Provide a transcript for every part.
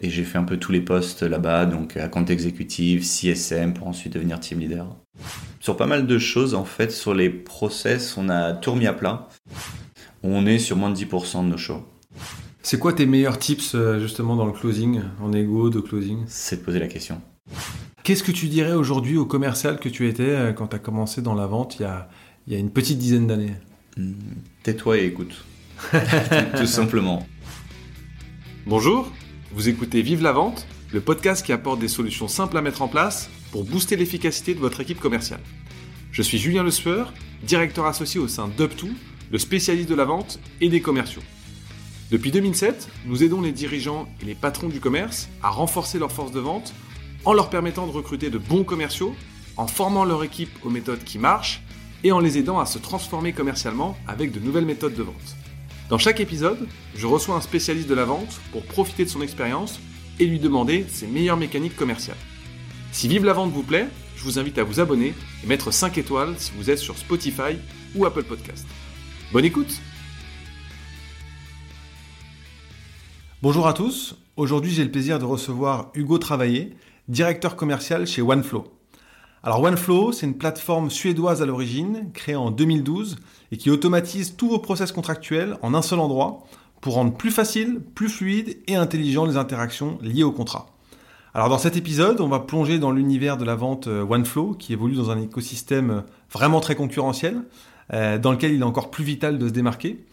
Et j'ai fait un peu tous les postes là-bas, donc à compte exécutif, CSM, pour ensuite devenir team leader. Sur pas mal de choses, en fait, sur les process, on a tout remis à plat. On est sur moins de 10% de nos shows. C'est quoi tes meilleurs tips euh, justement dans le closing, en égo, de closing? C'est de poser la question. Qu'est-ce que tu dirais aujourd'hui au commercial que tu étais euh, quand tu as commencé dans la vente il y a, il y a une petite dizaine d'années? Hmm, Tais-toi et écoute. tout simplement. Bonjour, vous écoutez Vive la vente, le podcast qui apporte des solutions simples à mettre en place pour booster l'efficacité de votre équipe commerciale. Je suis Julien Le Sueur, directeur associé au sein d'UpTo, le spécialiste de la vente et des commerciaux. Depuis 2007, nous aidons les dirigeants et les patrons du commerce à renforcer leur force de vente en leur permettant de recruter de bons commerciaux, en formant leur équipe aux méthodes qui marchent et en les aidant à se transformer commercialement avec de nouvelles méthodes de vente. Dans chaque épisode, je reçois un spécialiste de la vente pour profiter de son expérience et lui demander ses meilleures mécaniques commerciales. Si Vive la vente vous plaît, je vous invite à vous abonner et mettre 5 étoiles si vous êtes sur Spotify ou Apple Podcast. Bonne écoute Bonjour à tous, aujourd'hui j'ai le plaisir de recevoir Hugo Travaillé, directeur commercial chez OneFlow. Alors OneFlow, c'est une plateforme suédoise à l'origine, créée en 2012 et qui automatise tous vos process contractuels en un seul endroit pour rendre plus facile, plus fluide et intelligent les interactions liées au contrat. Alors dans cet épisode, on va plonger dans l'univers de la vente euh, OneFlow qui évolue dans un écosystème euh, vraiment très concurrentiel, euh, dans lequel il est encore plus vital de se démarquer.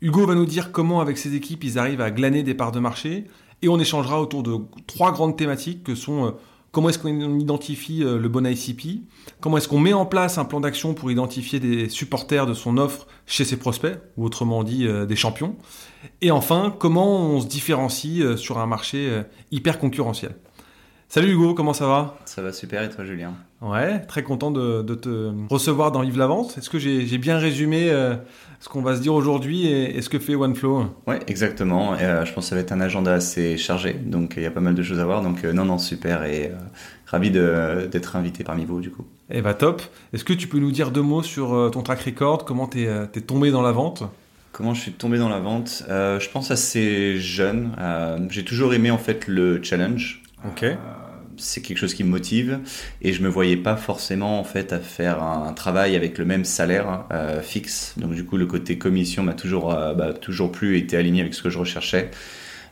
Hugo va nous dire comment avec ses équipes ils arrivent à glaner des parts de marché et on échangera autour de trois grandes thématiques que sont comment est-ce qu'on identifie euh, le bon ICP, comment est-ce qu'on met en place un plan d'action pour identifier des supporters de son offre chez ses prospects, ou autrement dit euh, des champions, et enfin comment on se différencie euh, sur un marché hyper concurrentiel? Salut Hugo, comment ça va? Ça va super et toi, Julien? Ouais, très content de, de te recevoir dans Vive la Vente. Est-ce que j'ai bien résumé euh, ce qu'on va se dire aujourd'hui et, et ce que fait OneFlow? Ouais, exactement. Euh, je pense que ça va être un agenda assez chargé, donc il y a pas mal de choses à voir. Donc euh, non, non, super et ravi d'être invité parmi vous du coup. Eh bah top. Est-ce que tu peux nous dire deux mots sur ton track record? Comment t'es t'es tombé dans la vente? Comment je suis tombé dans la vente? Je pense assez jeune. J'ai toujours aimé en fait le challenge. Ok. C'est quelque chose qui me motive et je me voyais pas forcément en fait à faire un, travail avec le même salaire euh, fixe. Donc du coup le côté commission m'a toujours euh, bah, toujours plus été aligné avec ce que je recherchais.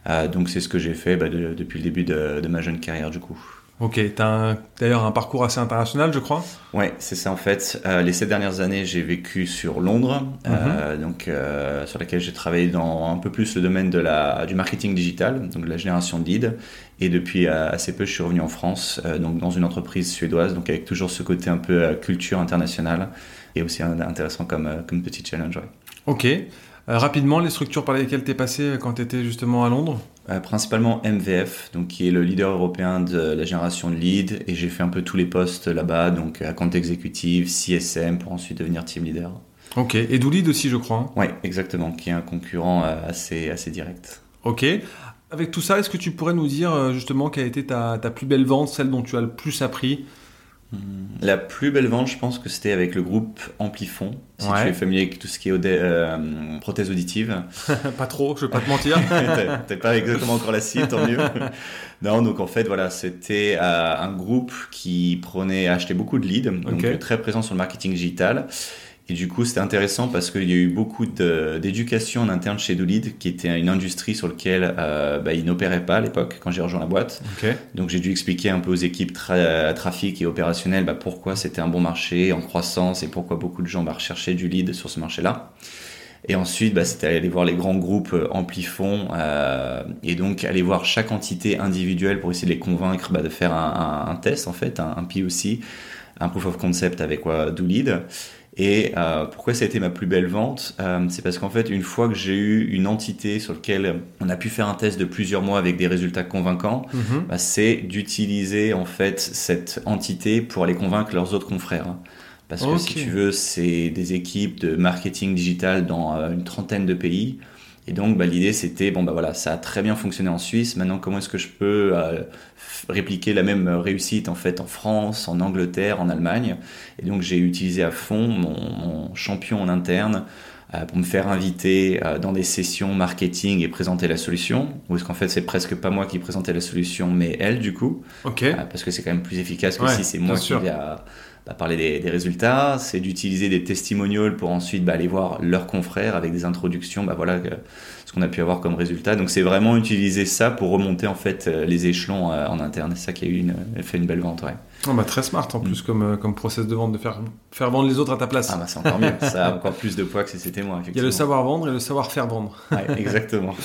Euh, donc c'est ce que j'ai fait bah, de- depuis le début de, de ma jeune carrière du coup. Ok, t'as un- d'ailleurs un parcours assez international, je crois. Ouais, c'est ça en fait. Euh, les sept dernières années, j'ai vécu sur Londres, euh, donc euh, sur laquelle j'ai travaillé dans un peu plus le domaine de la du marketing digital, donc de la génération de leads. Et depuis assez peu, je suis revenu en France, donc dans une entreprise suédoise, donc avec toujours ce côté un peu culture internationale et aussi intéressant comme comme petit challenge. ouais. Ok. Rapidement, les structures par lesquelles t'es passé quand t'étais justement à Londres? Euh, principalement MVF, donc qui est le leader européen de la génération de leads, et j'ai fait un peu tous les postes là-bas, donc à compte exécutif, CSM, pour ensuite devenir team leader. Ok. Et Doolid aussi, je crois. hein. Oui, exactement, qui est un concurrent euh, assez, assez direct. Ok. Avec tout ça, est-ce que tu pourrais nous dire euh, justement quelle a été ta, ta plus belle vente, celle dont tu as le plus appris? La plus belle vente, je pense que c'était avec le groupe Amplifon. Si Ouais. tu es familier avec tout ce qui est euh, prothèse auditive, Pas trop, je vais pas te mentir. T'as pas exactement encore la cible, tant mieux. non, donc en fait, voilà, c'était euh, un groupe qui prenait, achetait beaucoup de leads, donc très présent sur le marketing digital. Et du coup, c'était intéressant parce qu'il y a eu beaucoup d'éducation en interne chez Doolid, qui était une industrie sur laquelle euh, bah, ils n'opéraient pas à l'époque, quand j'ai rejoint la boîte. ok. Donc j'ai dû expliquer un peu aux équipes tra- trafic et opérationnelles bah, pourquoi c'était un bon marché en croissance et pourquoi beaucoup de gens bah, recherchaient du lead sur ce marché-là. Et ensuite, bah, c'était aller voir les grands groupes euh, Amplifon euh, et donc aller voir chaque entité individuelle pour essayer de les convaincre bah, de faire un, un- un test en fait, un, un POC, un proof of concept avec quoi Do Lead. Et euh, pourquoi ça a été ma plus belle vente Euh, C'est parce qu'en fait, une fois que j'ai eu une entité sur laquelle on a pu faire un test de plusieurs mois avec des résultats convaincants, Mhm. bah, c'est d'utiliser en fait cette entité pour aller convaincre leurs autres confrères. hein. Parce que si tu veux, c'est des équipes de marketing digital dans euh, une trentaine de pays. Et donc, bah, l'idée, c'était, bon, bah voilà, ça a très bien fonctionné en Suisse. Maintenant, comment est-ce que je peux euh, répliquer la même réussite, en fait, en France, en Angleterre, en Allemagne? Et donc, j'ai utilisé à fond mon, mon champion en interne euh, pour me faire inviter euh, dans des sessions marketing et présenter la solution. Ou est-ce qu'en fait c'est presque pas moi qui présentais la solution, mais elle du coup. Ok. Euh, parce que c'est quand même plus efficace que Ouais, si c'est moi qui vais à- à parler des, des résultats. C'est d'utiliser des testimonials pour ensuite bah, aller voir leurs confrères avec des introductions. Bah, voilà ce qu'on a pu avoir comme résultat. Donc c'est vraiment utiliser ça pour remonter en fait euh, les échelons euh, en interne. C'est ça qui a eu une, fait une belle vente. Ouais. Oh, bah, très smart en plus comme, euh, comme process de vente, de faire, faire vendre les autres à ta place. Ah bah c'est encore mieux. Ça a encore plus de poids que si c'était moi. Il y a le savoir-vendre et le savoir-faire vendre. Ouais, exactement.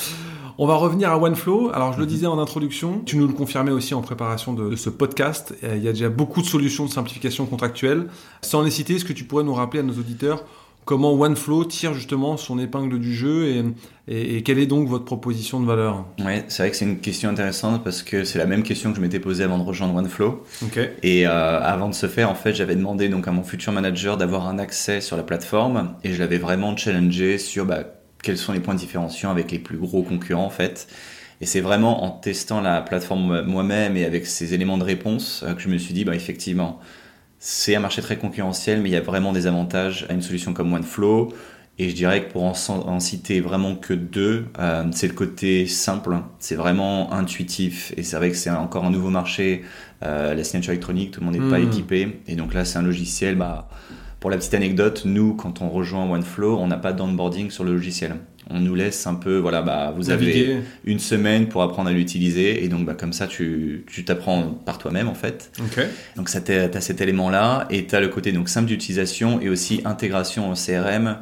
On va revenir à OneFlow. Alors, je le Mhm. disais en introduction, tu nous le confirmais aussi en préparation de, de ce podcast. Euh, Il y a déjà beaucoup de solutions de simplification contractuelle. Sans les citer, est-ce que tu pourrais nous rappeler à nos auditeurs comment OneFlow tire justement son épingle du jeu et, et- et quelle est donc votre proposition de valeur? Ouais, c'est vrai que c'est une question intéressante parce que c'est la même question que je m'étais posée avant de rejoindre OneFlow. Ok. Et euh, avant de se faire, en fait, j'avais demandé donc à mon futur manager d'avoir un accès sur la plateforme et je l'avais vraiment challengé sur bah, quels sont les points différenciants avec les plus gros concurrents en fait. Et c'est vraiment en testant la plateforme moi-même et avec ces éléments de réponse euh, que je me suis dit, bah, effectivement, c'est un marché très concurrentiel, mais il y a vraiment des avantages à une solution comme OneFlow. Et je dirais que pour en, en citer vraiment que deux, euh, c'est le côté simple, c'est vraiment intuitif. Et c'est vrai que c'est encore un nouveau marché, euh, la signature électronique, tout le monde n'est pas Mhm. équipé. Et donc là, c'est un logiciel, bah, pour la petite anecdote, nous, quand on rejoint OneFlow, on n'a pas d'onboarding sur le logiciel. On nous laisse un peu, voilà, bah, vous avez une semaine pour apprendre à l'utiliser. Et donc, bah, comme ça, tu tu t'apprends par toi-même, en fait. Ok. Donc ça t'as t'as cet élément-là et tu as le côté donc simple d'utilisation et aussi intégration au CRM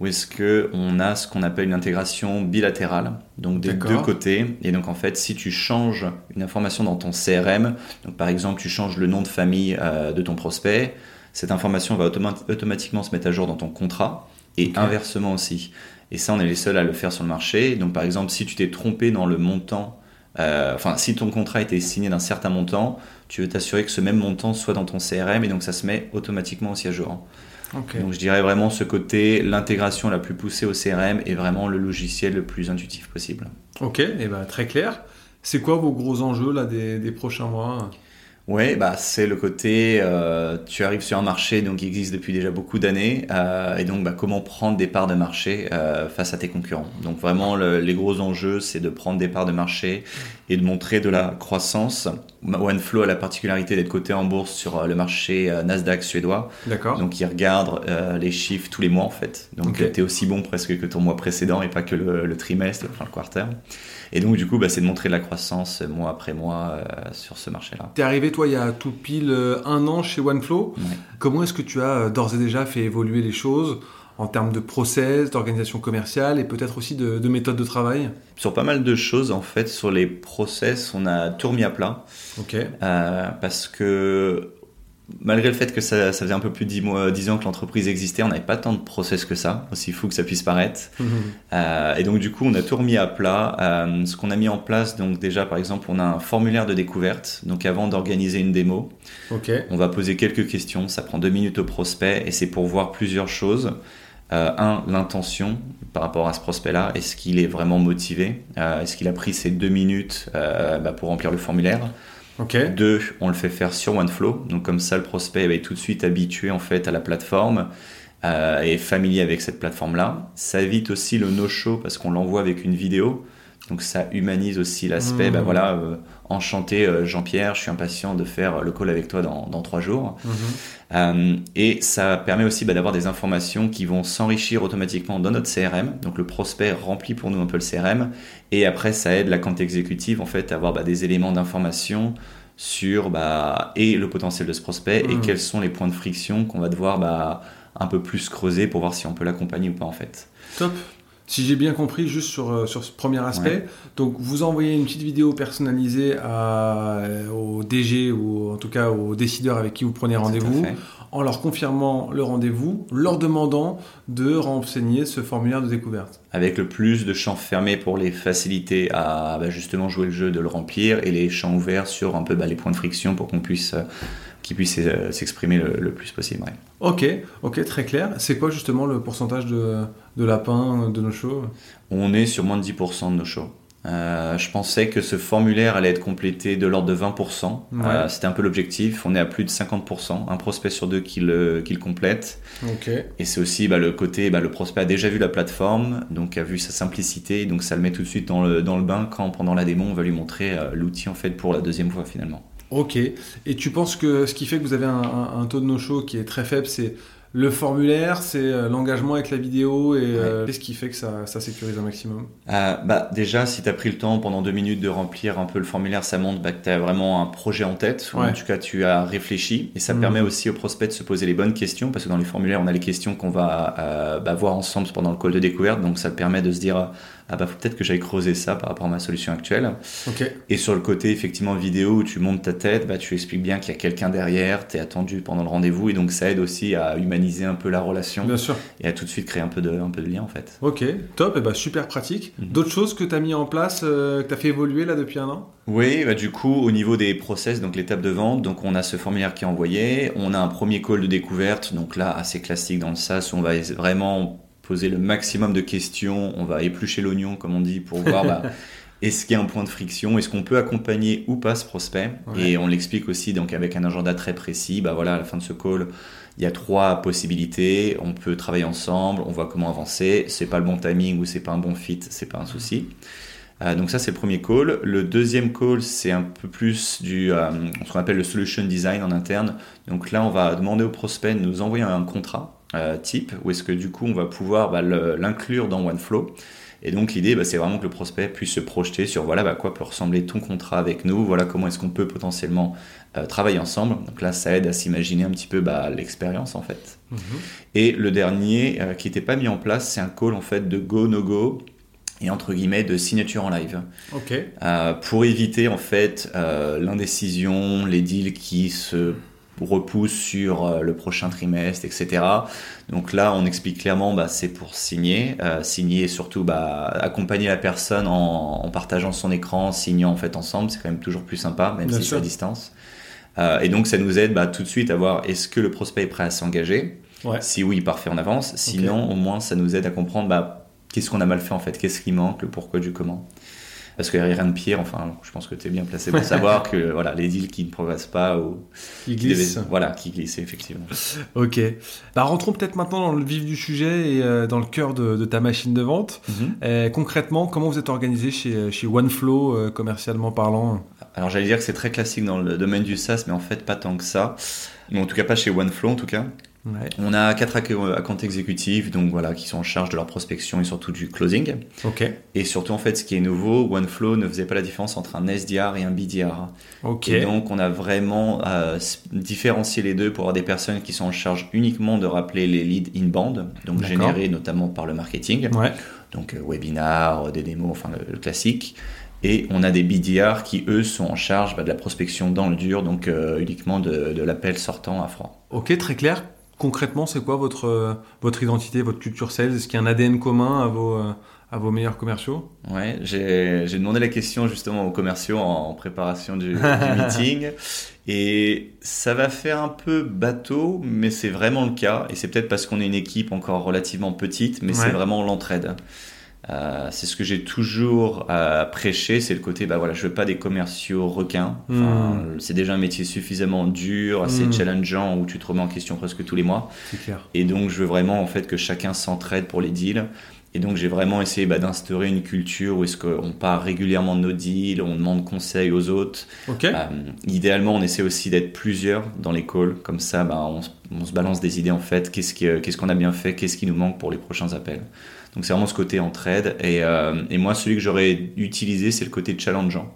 où est-ce que on a ce qu'on appelle une intégration bilatérale donc des deux côtés et donc en fait si tu changes une information dans ton CRM donc par exemple tu changes le nom de famille euh, de ton prospect cette information va automa- automatiquement se mettre à jour dans ton contrat et inversement aussi et ça on est les seuls à le faire sur le marché donc par exemple si tu t'es trompé dans le montant euh, enfin, si ton contrat été signé d'un certain montant, tu veux t'assurer que ce même montant soit dans ton CRM et donc ça se met automatiquement aussi à jour. Donc je dirais vraiment ce côté, l'intégration la plus poussée au CRM est vraiment le logiciel le plus intuitif possible. Ok. Et ben très clair. C'est quoi vos gros enjeux là des, des prochains mois? Ouais, bah c'est le côté, euh, tu arrives sur un marché donc qui existe depuis déjà beaucoup d'années euh, et donc bah, comment prendre des parts de marché euh, face à tes concurrents. Donc vraiment le- les gros enjeux c'est de prendre des parts de marché et de montrer de la croissance. OneFlow a la particularité d'être coté en bourse sur euh, le marché euh, Nasdaq suédois, D'accord. donc ils regardent euh, les chiffres tous les mois en fait. Donc Ok. tu es aussi bon presque que ton mois précédent et pas que le, le trimestre, enfin le quarter. Et donc du coup bah, c'est de montrer de la croissance mois après mois euh, sur ce marché-là. T'es arrivé toi il y a tout pile un an chez OneFlow. Ouais. Comment est-ce que tu as d'ores et déjà fait évoluer les choses? En termes de process, d'organisation commerciale et peut-être aussi de, de méthode de travail Sur pas mal de choses, en fait, sur les process, on a tout remis à plat. Ok. euh, parce que malgré le fait que ça, ça faisait un peu plus de 10, mois, 10 ans que l'entreprise existait, on n'avait pas tant de process que ça, aussi fou que ça puisse paraître. Euh, et donc, du coup, on a tout remis à plat. Euh, ce qu'on a mis en place, donc déjà, par exemple, on a un formulaire de découverte. Donc, avant d'organiser une démo, on va poser quelques questions. Ça prend deux minutes au prospect et c'est pour voir plusieurs choses. Euh, un, l'intention par rapport à ce prospect-là. Est-ce qu'il est vraiment motivé? Euh, Est-ce qu'il a pris ces deux minutes euh, bah, pour remplir le formulaire? Ok. Deux, on le fait faire sur OneFlow. Donc comme ça, le prospect bah, est tout de suite habitué en fait à la plateforme et familier avec cette plateforme-là. Ça évite aussi le no-show parce qu'on l'envoie avec une vidéo. Donc ça humanise aussi l'aspect. Mmh. Bah, voilà, enchanté euh, Jean-Pierre, je suis impatient de faire le call avec toi dans, dans trois jours. Mhm. Euh, et ça permet aussi bah, d'avoir des informations qui vont s'enrichir automatiquement dans notre CRM. Donc le prospect remplit pour nous un peu le CRM. Et après, ça aide la compte exécutive en fait à avoir bah, des éléments d'information sur bah, et le potentiel de ce prospect et Mhm. quels sont les points de friction qu'on va devoir bah, un peu plus creuser pour voir si on peut l'accompagner ou pas en fait. Top. Si j'ai bien compris, juste sur, euh, sur ce premier aspect, donc vous envoyez une petite vidéo personnalisée à, euh, au DG ou en tout cas aux décideurs avec qui vous prenez rendez-vous, en leur confirmant le rendez-vous, leur demandant de renseigner ce formulaire de découverte. avec le plus de champs fermés pour les faciliter à bah, justement jouer le jeu de le remplir et les champs ouverts sur un peu bah, les points de friction pour qu'on puisse euh, qu'ils puissent euh, s'exprimer le, le plus possible. ouais. Ok, ok, très clair. C'est quoi justement le pourcentage de, de lapins de nos shows? On est sur moins de 10% de nos shows. Euh, je pensais que ce formulaire allait être complété de l'ordre de 20%. Ouais. Euh, C'était un peu l'objectif. On est à plus de 50%, un prospect sur deux qui le, qui le complète. Ok. Et c'est aussi bah, le côté, bah, le prospect a déjà vu la plateforme, donc a vu sa simplicité, donc ça le met tout de suite dans le, dans le bain quand pendant la démo on va lui montrer euh, l'outil en fait pour la deuxième fois finalement. Ok. Et tu penses que ce qui fait que vous avez un, un- un taux de no-show qui est très faible, c'est le formulaire, c'est euh, l'engagement avec la vidéo et euh, qu'est-ce qui fait que ça, ça sécurise un maximum? Euh, bah, déjà, si tu as pris le temps pendant deux minutes de remplir un peu le formulaire, ça montre bah, que tu as vraiment un projet en tête, ou en tout cas tu as réfléchi, et ça Mhm. permet aussi au prospect de se poser les bonnes questions, parce que dans les formulaires, on a les questions qu'on va euh, bah, voir ensemble pendant le call de découverte, donc ça te permet de se dire, ah bah faut peut-être que j'aille creuser ça par rapport à ma solution actuelle. Et sur le côté effectivement vidéo où tu montes ta tête, bah, tu expliques bien qu'il y a quelqu'un derrière, tu es attendu pendant le rendez-vous, et donc ça aide aussi à humaniser un peu la relation, Bien sûr. et à tout de suite créer un peu de, un peu de lien en fait. Ok. Top. Et bah super pratique. Mhm. D'autres choses que tu as mis en place, euh, que tu as fait évoluer là depuis un an? Oui, bah du coup, au niveau des process, donc l'étape de vente, donc on a ce formulaire qui est envoyé, on a un premier call de découverte, donc là assez classique dans le SaaS, où on va vraiment poser le maximum de questions, on va éplucher l'oignon comme on dit pour voir bah, est-ce qu'il y a un point de friction, est-ce qu'on peut accompagner ou pas ce prospect, Ouais. et on l'explique aussi donc avec un agenda très précis, bah voilà à la fin de ce call. Il y a trois possibilités, on peut travailler ensemble, on voit comment avancer, c'est pas le bon timing ou c'est pas un bon fit, c'est pas un souci. Euh, donc ça c'est le premier call. Le deuxième call c'est un peu plus du euh, ce qu'on appelle le solution design en interne. Donc là on va demander au prospect de nous envoyer un contrat euh, type où est-ce que du coup on va pouvoir bah, l'inclure dans OneFlow. Et donc l'idée bah, c'est vraiment que le prospect puisse se projeter sur voilà bah, à quoi peut ressembler ton contrat avec nous, voilà comment est-ce qu'on peut potentiellement euh, travailler ensemble. Donc là ça aide à s'imaginer un petit peu bah, l'expérience en fait. Et le dernier euh, qui n'était pas mis en place c'est un call en fait de go no go et entre guillemets de signature en live. Euh, pour éviter en fait l'indécision, les deals qui se repoussent sur euh, le prochain trimestre, etc. Donc là, on explique clairement, bah, c'est pour signer, euh, signer et surtout bah, accompagner la personne en, en partageant son écran, signant en fait ensemble, c'est quand même toujours plus sympa, même Bien si c'est à distance. Euh, et donc ça nous aide bah, tout de suite à voir est-ce que le prospect est prêt à s'engager? Ouais. Si oui, parfait, on avance. Sinon, au moins, ça nous aide à comprendre bah, qu'est-ce qu'on a mal fait en fait, qu'est-ce qui manque, le pourquoi du comment? Parce qu'il n'y a rien de pire, enfin, je pense que tu es bien placé pour savoir que voilà, les deals qui ne progressent pas ou Qui qui glisse. devaient- voilà, qui glissent effectivement. Ok. Bah, rentrons peut-être maintenant dans le vif du sujet et euh, dans le cœur de, de ta machine de vente. Euh, concrètement, comment vous êtes organisé chez, chez OneFlow, euh, commercialement parlant? Alors j'allais dire que c'est très classique dans le domaine du SaaS, mais en fait pas tant que ça. Ou en tout cas pas chez OneFlow en tout cas. Ouais. On a quatre acc- accounts exécutifs, donc voilà, qui sont en charge de leur prospection et surtout du closing. Ok. Et surtout en fait, ce qui est nouveau, OneFlow ne faisait pas la différence entre un SDR et un BDR. Ok. Et donc, on a vraiment euh, différencié les deux pour avoir des personnes qui sont en charge uniquement de rappeler les leads inbound, donc générés notamment par le marketing, Ouais. donc euh, webinar, euh, des démos, enfin le, le classique. Et on a des BDR qui, eux, sont en charge bah, de la prospection dans le dur, donc euh, uniquement de, de l'appel sortant à froid. Ok, très clair. Concrètement, c'est quoi votre, euh, votre identité, votre culture sales? Est-ce qu'il y a un ADN commun à vos, euh, à vos meilleurs commerciaux? Ouais, j'ai j'ai demandé la question justement aux commerciaux en, en préparation du, du meeting. Et ça va faire un peu bateau, mais c'est vraiment le cas. Et c'est peut-être parce qu'on est une équipe encore relativement petite, mais Ouais. c'est vraiment l'entraide. Euh, c'est ce que j'ai toujours euh, prêché, c'est le côté, bah voilà, je veux pas des commerciaux requins. Enfin, C'est déjà un métier suffisamment dur, assez Mm. challengeant, où tu te remets en question presque tous les mois. Clair. Et donc, je veux vraiment en fait que chacun s'entraide pour les deals. Et donc, j'ai vraiment essayé bah, d'instaurer une culture où est-ce qu'on part régulièrement de nos deals, on demande conseil aux autres. Euh, idéalement, on essaie aussi d'être plusieurs dans les calls. Comme ça, bah, on, se- on se balance des idées en fait. Qu'est-ce qu'on a bien fait? Qu'est-ce qui nous manque pour les prochains appels? Donc, c'est vraiment ce côté entraide. Et, euh, et moi, celui que j'aurais utilisé, c'est le côté challengeant.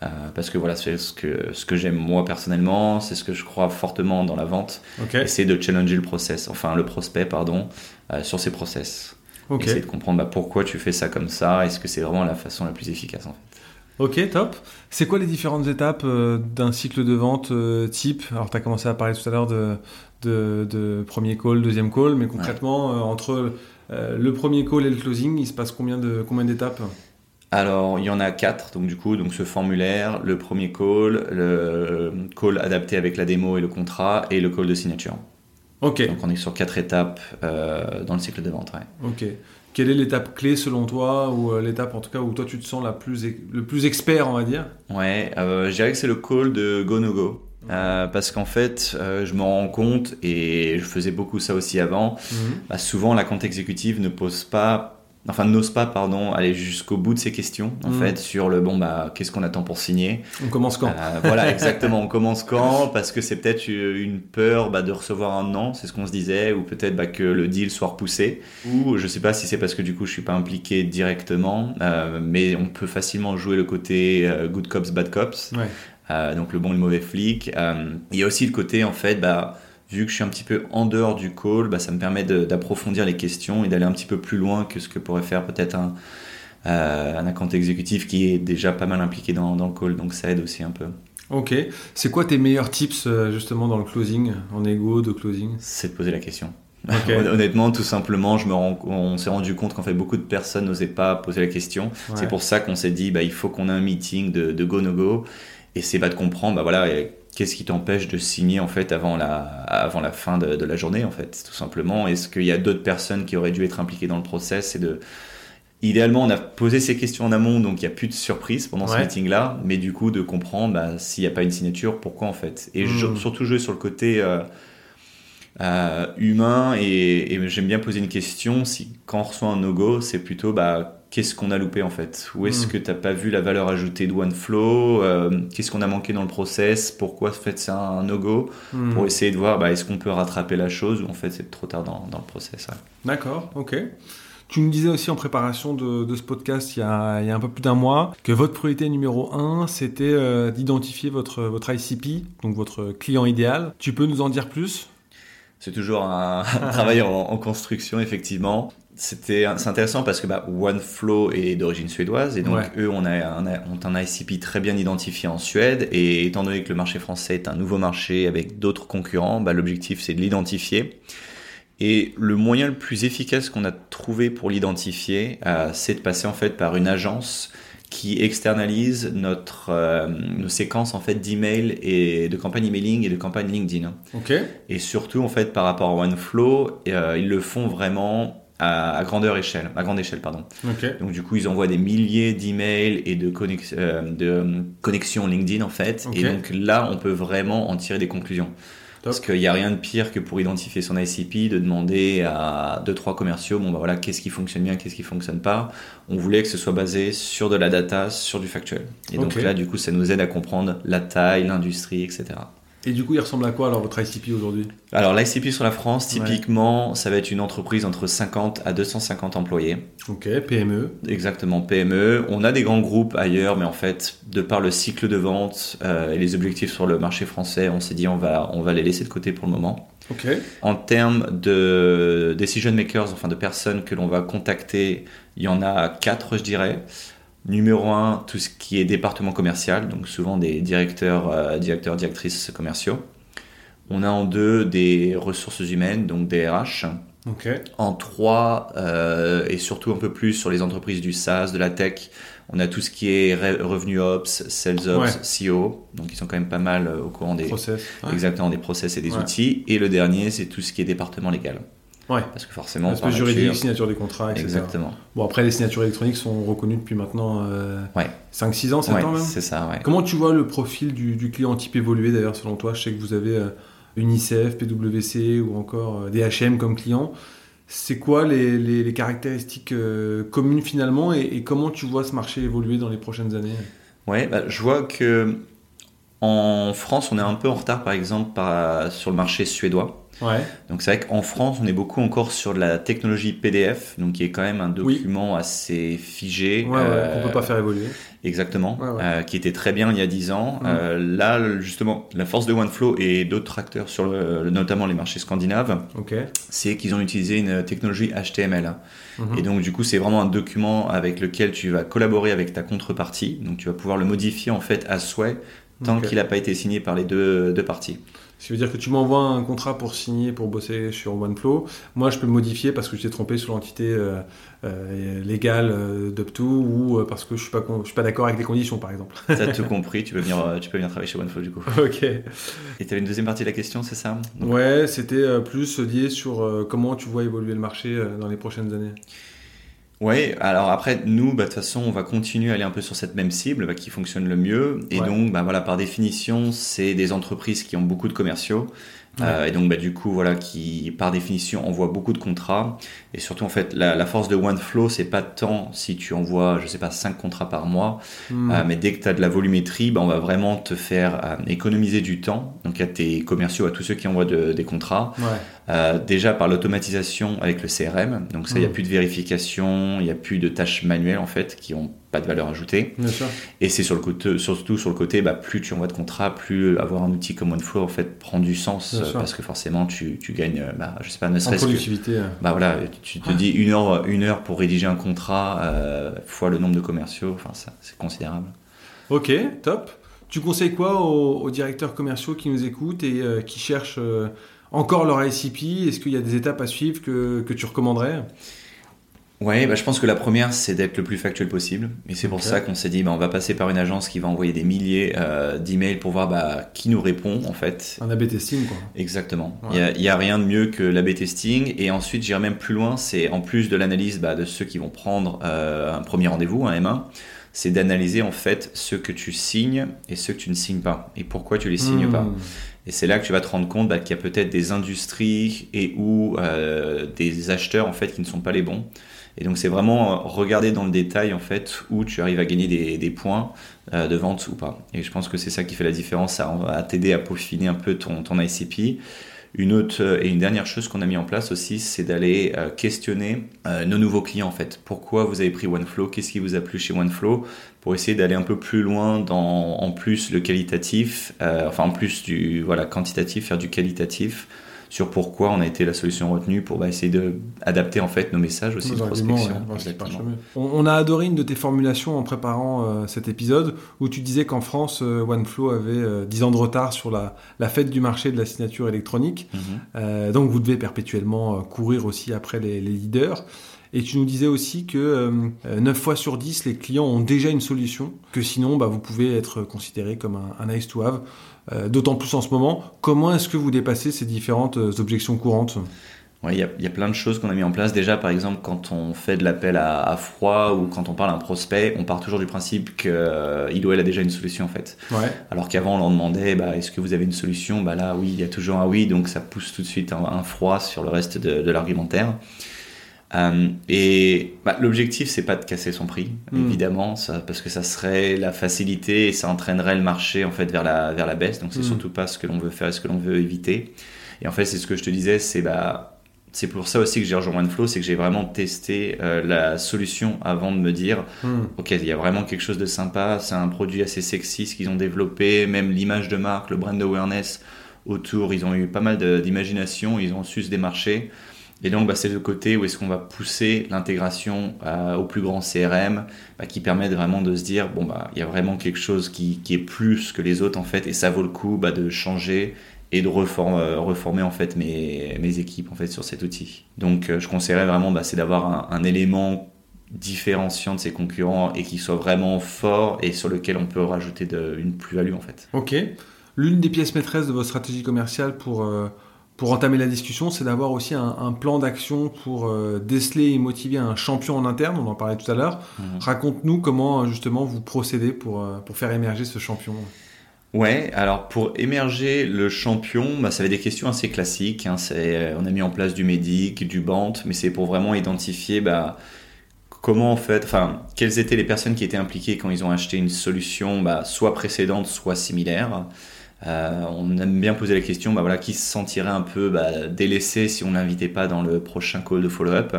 Euh, parce que voilà, c'est ce que, ce que j'aime moi personnellement, c'est ce que je crois fortement dans la vente Ok. essayer de challenger le process, enfin le prospect, pardon, euh, sur ses process. Ok. Essayer de comprendre bah, pourquoi tu fais ça comme ça, est-ce que c'est vraiment la façon la plus efficace en fait? Ok, top. C'est quoi les différentes étapes euh, d'un cycle de vente euh, type? Alors, tu as commencé à parler tout à l'heure de, de, de premier call, deuxième call, mais concrètement, euh, entre le premier call et le closing, il se passe combien de combien d'étapes Alors il y en a quatre, donc du coup, donc ce formulaire, le premier call, le call adapté avec la démo et le contrat, et le call de signature. Ok, Donc on est sur quatre étapes euh, dans le cycle de vente. ouais. ok. Quelle est l'étape clé selon toi, ou euh, l'étape en tout cas où toi tu te sens la plus, le plus expert, on va dire? Ouais, euh, je dirais que c'est le call de Go No Go. Euh, parce qu'en fait, euh, je me rends compte, et je faisais beaucoup ça aussi avant, Mhm. bah, souvent la compte exécutive ne pose pas, enfin n'ose pas, pardon, aller jusqu'au bout de ses questions, en Mhm. fait, sur le bon, bah, qu'est-ce qu'on attend pour signer? On commence quand? Euh, voilà, exactement. On commence quand? Parce que c'est peut-être une peur bah, de recevoir un non, c'est ce qu'on se disait, ou peut-être bah, que le deal soit repoussé. Ou je sais pas si c'est parce que du coup je suis pas impliqué directement, euh, mais on peut facilement jouer le côté euh, good cops, bad cops. Ouais. Euh, donc le bon et le mauvais flic. Euh, il y a aussi le côté en fait, bah, vu que je suis un petit peu en dehors du call, bah, ça me permet d'approfondir les questions et d'aller un petit peu plus loin que ce que pourrait faire peut-être un, euh, un account exécutif qui est déjà pas mal impliqué dans, dans le call. Donc ça aide aussi un peu. Ok. C'est quoi tes meilleurs tips euh, justement dans le closing, en égo, de closing? C'est de poser la question. Honnêtement, tout simplement, je me rends, on s'est rendu compte qu'en fait beaucoup de personnes n'osaient pas poser la question. Ouais. C'est pour ça qu'on s'est dit, bah, il faut qu'on ait un meeting de, de go no go, et c'est pas de comprendre, bah voilà, qu'est-ce qui t'empêche de signer en fait avant la, avant la fin de, de la journée en fait, tout simplement? Est-ce qu'il y a d'autres personnes qui auraient dû être impliquées dans le process? Et de Idéalement, on a posé ces questions en amont, donc il n'y a plus de surprise pendant ce meeting-là, mais du coup, de comprendre bah, s'il n'y a pas une signature, pourquoi en fait? Et je- surtout jouer sur le côté euh, euh, humain, et, et j'aime bien poser une question, si quand on reçoit un no-go, c'est plutôt bah, qu'est-ce qu'on a loupé en fait? Où est-ce Mm. que tu n'as pas vu la valeur ajoutée de OneFlow Euh, Qu'est-ce qu'on a manqué dans le process? Pourquoi en fait, c'est un no-go? Hmm. Pour essayer de voir bah, est-ce qu'on peut rattraper la chose ou en fait c'est trop tard dans, dans le process. ouais. D'accord, ok. Tu nous disais aussi en préparation de, de ce podcast il y, a, il y a un peu plus d'un mois que votre priorité numéro un, c'était euh, d'identifier votre, votre ICP, donc votre client idéal. Tu peux nous en dire plus? C'est toujours un, un travail en, en construction, effectivement. C'était, c'est intéressant parce que bah, OneFlow est d'origine suédoise et donc Ouais. eux on a ont un ICP très bien identifié en Suède et étant donné que le marché français est un nouveau marché avec d'autres concurrents, bah, l'objectif c'est de l'identifier. Et le moyen le plus efficace qu'on a trouvé pour l'identifier, euh, c'est de passer en fait par une agence qui externalise notre, euh, nos séquences en fait d'email et de campagne emailing et de campagne LinkedIn. Ok. Et surtout, en fait, par rapport à OneFlow, euh, ils le font vraiment à, à grandeur échelle, à grande échelle, pardon. Ok. Donc, du coup, ils envoient des milliers d'emails et de, connex- euh, de connexions LinkedIn, en fait. Et donc là, on peut vraiment en tirer des conclusions. Parce qu'il n'y a rien de pire que pour identifier son ICP, de demander à deux, trois commerciaux, bon, bah voilà, qu'est-ce qui fonctionne bien, qu'est-ce qui fonctionne pas. On voulait que ce soit basé sur de la data, sur du factuel. Et donc là, du coup, ça nous aide à comprendre la taille, l'industrie, etc. Et du coup, il ressemble à quoi alors votre ICP aujourd'hui? Alors l'ICP sur la France, Ouais. typiquement, ça va être une entreprise entre 50 à 250 employés. Ok, PME. Exactement, PME. On a des grands groupes ailleurs, mais en fait, de par le cycle de vente euh, et les objectifs sur le marché français, on s'est dit on va, on va les laisser de côté pour le moment. Ok. En termes de decision makers, enfin de personnes que l'on va contacter, il y en a quatre, je dirais. Numéro un, tout ce qui est département commercial, donc souvent des directeurs, euh, directeurs, directrices commerciaux. On a en deux des ressources humaines, donc des RH. En trois, euh, et surtout un peu plus sur les entreprises du SaaS, de la tech, on a tout ce qui est re- revenu ops, sales ops, CEO. Donc ils sont quand même pas mal euh, au courant des, Process. Ouais. exactement des process et des Ouais. outils. Et le dernier, c'est tout ce qui est département légal. Ouais. Parce que forcément, parle juridique, signature des contrats, etc. Exactement. Bon, après, les signatures électroniques sont reconnues depuis maintenant euh, Ouais. 5-6 ans, 7 Ouais, ans même c'est ça, ouais. Comment tu vois le profil du, du client type évoluer d'ailleurs selon toi? Je sais que vous avez euh, UNICEF, PwC ou encore euh, DHM comme client. C'est quoi les, les- les caractéristiques euh, communes finalement? Et, et comment tu vois ce marché évoluer dans les prochaines années? Ouais, bah, je vois que en France, on est un peu en retard, par exemple, par- sur le marché suédois. Ouais. Donc c'est vrai qu'en France, on est beaucoup encore sur de la technologie PDF, donc qui est quand même un Oui. document assez figé. Ouais, ouais, euh, qu'on peut pas faire évoluer. Exactement, Ouais, ouais. euh, qui était très bien il y a 10 ans. Mhm. Euh, là, justement, la force de OneFlow et d'autres acteurs, sur le, notamment les marchés scandinaves, Ok. c'est qu'ils ont utilisé une technologie HTML. Mhm. Et donc, du coup, c'est vraiment un document avec lequel tu vas collaborer avec ta contrepartie. Donc, tu vas pouvoir le modifier en fait à souhait tant qu'il n'a pas été signé par les deux, deux parties. Ce qui veut dire que tu m'envoies un contrat pour signer, pour bosser sur OneFlow. Moi, je peux le modifier parce que je t'ai trompé sur l'entité euh, euh, légale euh, d'UpTo ou euh, parce que je suis pas, con- je suis pas d'accord avec les conditions, par exemple. Ça, tout compris, tu peux, venir, euh, tu peux venir travailler chez OneFlow du coup. ok. Et tu avais une deuxième partie de la question, c'est ça? Ouais, c'était plus lié sur comment tu vois évoluer le marché dans les prochaines années. Oui, alors après, nous, bah, de toute façon, on va continuer à aller un peu sur cette même cible bah, qui fonctionne le mieux. Et donc, bah, voilà, par définition, c'est des entreprises qui ont beaucoup de commerciaux. Euh, et donc, bah, du coup, voilà, qui par définition envoie beaucoup de contrats. Et surtout, en fait, la, force de OneFlow, c'est pas tant si tu envoies, je sais pas, 5 contrats par mois, hmm. euh, mais dès que tu as de la volumétrie, bah, on va vraiment te faire euh, économiser du temps. Donc, à tes commerciaux, à tous ceux qui envoient des contrats. Déjà par l'automatisation avec le CRM. Donc, ça, il n'y a hmm. plus de vérification, il n'y a plus de tâches manuelles, en fait, qui ont pas de valeur ajoutée. Et c'est sur le côté, surtout sur le côté, bah, plus tu envoies de contrats, plus avoir un outil comme OneFlow en fait prend du sens parce que forcément tu, tu gagnes, bah, je sais pas, ne serait-ce que, hein. bah voilà, tu te dis une heure, une heure pour rédiger un contrat euh, fois le nombre de commerciaux, enfin ça c'est considérable. Ok, top. Tu conseilles quoi aux, directeurs commerciaux qui nous écoutent et euh, qui cherchent euh, encore leur ICP Est-ce qu'il y a des étapes à suivre que, que tu recommanderais? Ouais, bah, je pense que la première, c'est d'être le plus factuel possible. Et c'est pour ça qu'on s'est dit, bah, on va passer par une agence qui va envoyer des milliers euh, d'emails pour voir bah, qui nous répond, en fait. Un A-B testing, quoi. Exactement. Il n'y a, rien de mieux que l'A-B testing. Et ensuite, j'irai même plus loin, c'est en plus de l'analyse bah, de ceux qui vont prendre euh, un premier rendez-vous, un M1, c'est d'analyser en fait ceux que tu signes et ceux que tu ne signes pas. Et pourquoi tu les signes hmm. pas. Et c'est là que tu vas te rendre compte bah, qu'il y a peut-être des industries et ou euh, des acheteurs en fait qui ne sont pas les bons. Et donc c'est vraiment euh, regarder dans le détail en fait où tu arrives à gagner des, points euh, de vente ou pas. Et je pense que c'est ça qui fait la différence. Ça va t'aider à peaufiner un peu ton, ton ICP. Une autre et une dernière chose qu'on a mis en place aussi, c'est d'aller questionner nos nouveaux clients en fait. Pourquoi vous avez pris OneFlow? Qu'est-ce qui vous a plu chez OneFlow? Pour essayer d'aller un peu plus loin dans en plus le qualitatif, enfin en plus du voilà quantitatif, faire du qualitatif sur pourquoi on a été la solution retenue pour bah, essayer d'adapter en fait nos messages aussi de prospection. on, a adoré une de tes formulations en préparant euh, cet épisode où tu disais qu'en France, euh, OneFlow avait 10 euh, ans de retard sur la, la, fête du marché de la signature électronique. Mhm. donc vous devez perpétuellement courir aussi après les, les leaders. Et tu nous disais aussi que 9 fois sur 10, les clients ont déjà une solution, que sinon, bah, vous pouvez être considéré comme un, un nice to have. Euh, d'autant plus en ce moment. Comment est-ce que vous dépassez ces différentes euh, objections courantes? Il y, a, plein de choses qu'on a mis en place. Déjà, par exemple, quand on fait de l'appel à, froid ou quand on parle à un prospect, on part toujours du principe qu'il euh, ou elle a déjà une solution en fait. Alors qu'avant, on leur demandait bah, est-ce que vous avez une solution? Bah là, oui, il y a toujours un oui, donc ça pousse tout de suite un, froid sur le reste de l'argumentaire. Euh, et bah, l'objectif, c'est pas de casser son prix, hmm. évidemment, ça, parce que ça serait la facilité et ça entraînerait le marché en fait vers la vers la baisse. Donc c'est hmm. surtout pas ce que l'on veut faire et ce que l'on veut éviter. Et en fait, c'est ce que je te disais, c'est bah c'est pour ça aussi que j'ai rejoint OneFlow, c'est que j'ai vraiment testé euh, la solution avant de me dire, hmm. ok, il y a vraiment quelque chose de sympa, c'est un produit assez sexy ce qu'ils ont développé, même l'image de marque, le brand awareness autour, ils ont eu pas mal d'imagination, ils ont su se démarcher. Et donc, bah, c'est le côté où est-ce qu'on va pousser l'intégration euh, au plus grand CRM, bah, qui permet vraiment de se dire, bon, bah, il y a vraiment quelque chose qui, est plus que les autres, en fait, et ça vaut le coup de changer et de reformer, euh, reformer en fait mes, équipes en fait sur cet outil. Donc, euh, je conseillerais vraiment, c'est d'avoir un, élément différenciant de ses concurrents et qui soit vraiment fort et sur lequel on peut rajouter une plus-value en fait. Ok. L'une des pièces maîtresses de votre stratégie commerciale pour pour entamer la discussion, c'est d'avoir aussi un, plan d'action pour euh, déceler et motiver un champion en interne, on en parlait tout à l'heure. Mhm. Raconte-nous comment justement vous procédez pour, euh, pour faire émerger ce champion. Ouais, alors pour émerger le champion, bah, ça va être des questions assez classiques. Hein. Euh, on a mis en place du médic, du bant, mais c'est pour vraiment identifier bah, comment en fait, enfin, quelles étaient les personnes qui étaient impliquées quand ils ont acheté une solution, bah, soit précédente, soit similaire. Euh, on aime bien poser la question, bah voilà, qui se sentirait un peu bah, délaissé si on l'invitait pas dans le prochain call de follow-up?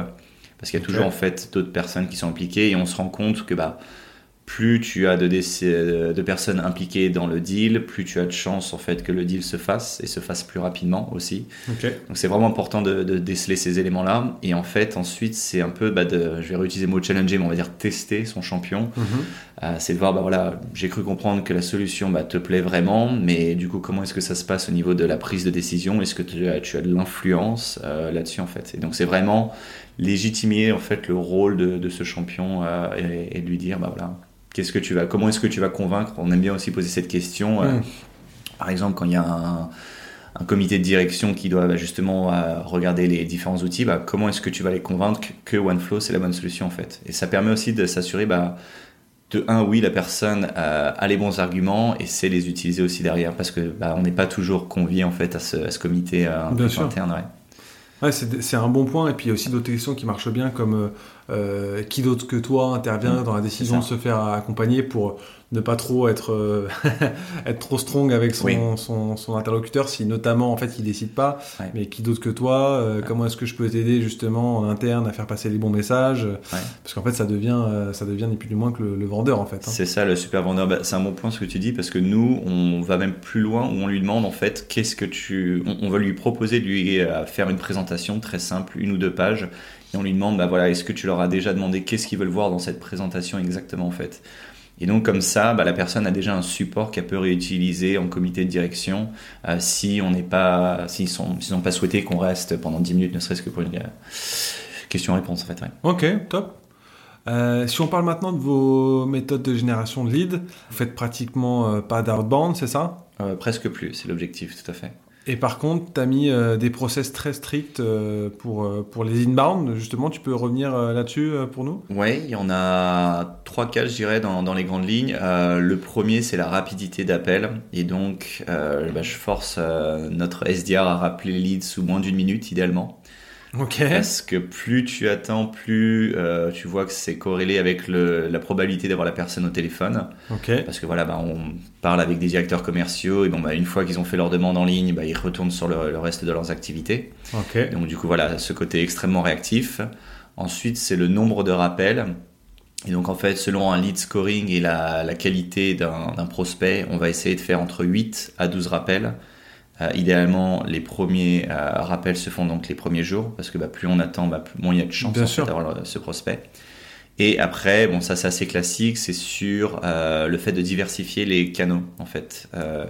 Parce qu'il y a toujours en fait d'autres personnes qui sont impliquées et on se rend compte que bah, plus tu as de, de, personnes impliquées dans le deal, plus tu as de chances en fait que le deal se fasse et se fasse plus rapidement aussi. Donc c'est vraiment important de, déceler ces éléments-là. Et en fait, ensuite, c'est un peu, bah, de, je vais réutiliser le mot challenger, mais on va dire tester son champion. Mhm. Euh, c'est de voir, bah voilà, j'ai cru comprendre que la solution bah, te plaît vraiment, mais du coup, comment est-ce que ça se passe au niveau de la prise de décision? Est-ce que tu as, tu as de l'influence euh, là-dessus en fait? Et donc c'est vraiment légitimer en fait le rôle de, ce champion euh, et, et, de lui dire, bah voilà Qu'est-ce que tu vas, comment est-ce que tu vas convaincre? On aime bien aussi poser cette question. Mm. par exemple, quand il y a un comité de direction qui doit bah, justement euh, regarder les différents outils, bah, comment est-ce que tu vas les convaincre que OneFlow c'est la bonne solution en fait? Et ça permet aussi de s'assurer bah, de un, oui, la personne euh, a les bons arguments et sait les utiliser aussi derrière parce que bah, on n'est pas toujours convié en fait à ce, à ce comité euh, interne. Ouais. Ouais, c'est un bon point. Et puis il y a aussi d'autres questions qui marchent bien, comme euh, qui d'autre que toi intervient mmh, dans la décision de se faire accompagner pour ne pas trop être, euh, être trop strong avec son, son, son, interlocuteur si notamment en fait il décide pas. Mais qui d'autre que toi euh, comment est-ce que je peux t'aider justement en interne à faire passer les bons messages? Parce qu'en fait ça devient ça devient ni plus ni moins que le, vendeur en fait hein. c'est ça le super vendeur. Bah, c'est un bon point ce que tu dis parce que nous on va même plus loin où on lui demande en fait qu'est-ce que tu on, va lui proposer de lui faire une présentation très simple une ou deux pages et on lui demande bah voilà est-ce que tu leur as déjà demandé qu'est-ce qu'ils veulent voir dans cette présentation exactement en fait? Et donc comme ça, bah, la personne a déjà un support qu'elle peut réutiliser en comité de direction euh, si on n'est pas, s'ils n'ont pas souhaité qu'on reste pendant 10 minutes, ne serait-ce que pour une euh, question-réponse en fait. Ok, top. Euh, si on parle maintenant de vos méthodes de génération de leads, vous faites pratiquement pas d'outbound, c'est ça? Presque plus, c'est l'objectif, tout à fait. Et par contre, tu as mis euh, des process très stricts euh, pour, euh, pour les inbound. Justement, tu peux revenir là-dessus pour nous? Oui, il y en a trois cas, je dirais, dans, dans les grandes lignes. le premier, c'est la rapidité d'appel. Et donc, bah, je force notre SDR à rappeler les leads sous moins d'une minute, idéalement. Parce que plus tu attends, plus euh, tu vois que c'est corrélé avec le, la probabilité d'avoir la personne au téléphone. Parce que voilà, bah, on parle avec des directeurs commerciaux et bon, bah, une fois qu'ils ont fait leur demande en ligne, bah, ils retournent sur le, reste de leurs activités. Donc du coup, voilà, ce côté extrêmement réactif. Ensuite, c'est le nombre de rappels. Et donc en fait, selon un lead scoring et la, la qualité d'un prospect, on va essayer de faire entre 8 à 12 rappels euh, idéalement, les premiers euh, rappels se font donc les premiers jours, parce que bah, plus on attend, bah, plus moins il y a de chances d'avoir ce prospect. Et après, bon, ça c'est assez classique, c'est sur euh, le fait de diversifier les canaux en fait. Euh,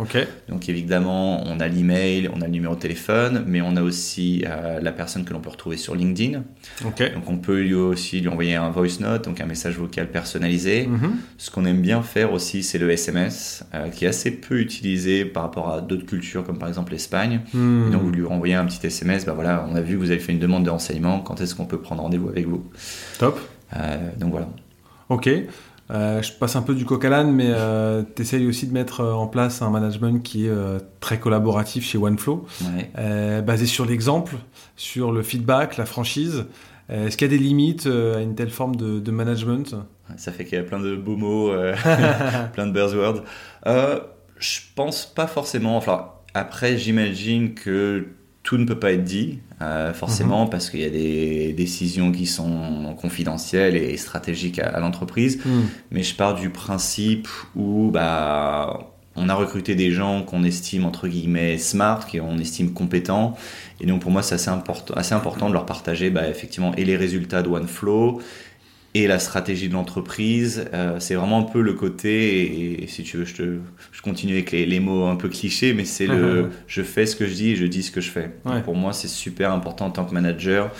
Donc évidemment, on a l'email, on a le numéro de téléphone, mais on a aussi euh, la personne que l'on peut retrouver sur LinkedIn. Donc on peut lui aussi lui envoyer un voice note, donc un message vocal personnalisé. Mhm. Ce qu'on aime bien faire aussi, c'est le SMS, euh, qui est assez peu utilisé par rapport à d'autres cultures comme par exemple l'Espagne. Hmm. Donc vous lui renvoyez un petit SMS, bah voilà, on a vu que vous avez fait une demande de renseignement, quand est-ce qu'on peut prendre rendez-vous avec vous? Top. Euh, donc voilà. Ok. Euh, je passe un peu du coq à l'âne, mais euh, tu essayes aussi de mettre en place un management qui est très collaboratif chez OneFlow, basé sur l'exemple, sur le feedback, la franchise. Est-ce qu'il y a des limites à une telle forme de, management? Ça fait qu'il y a plein de beaux mots, plein de buzzwords. je pense pas forcément. Enfin, après, j'imagine que tout ne peut pas être dit, euh, forcément, mhm. parce qu'il y a des décisions qui sont confidentielles et stratégiques à, l'entreprise. Mhm. Mais je pars du principe où bah, on a recruté des gens qu'on estime, entre guillemets, smart, qu'on estime compétents. Et donc, pour moi, c'est assez important, assez important de leur partager, bah, effectivement, et les résultats de OneFlow et la stratégie de l'entreprise. Euh, c'est vraiment un peu le côté, et, si tu veux, je, te, je continue avec les, mots un peu clichés, mais c'est le je fais ce que je dis et je dis ce que je fais. Pour moi, c'est super important en tant que manager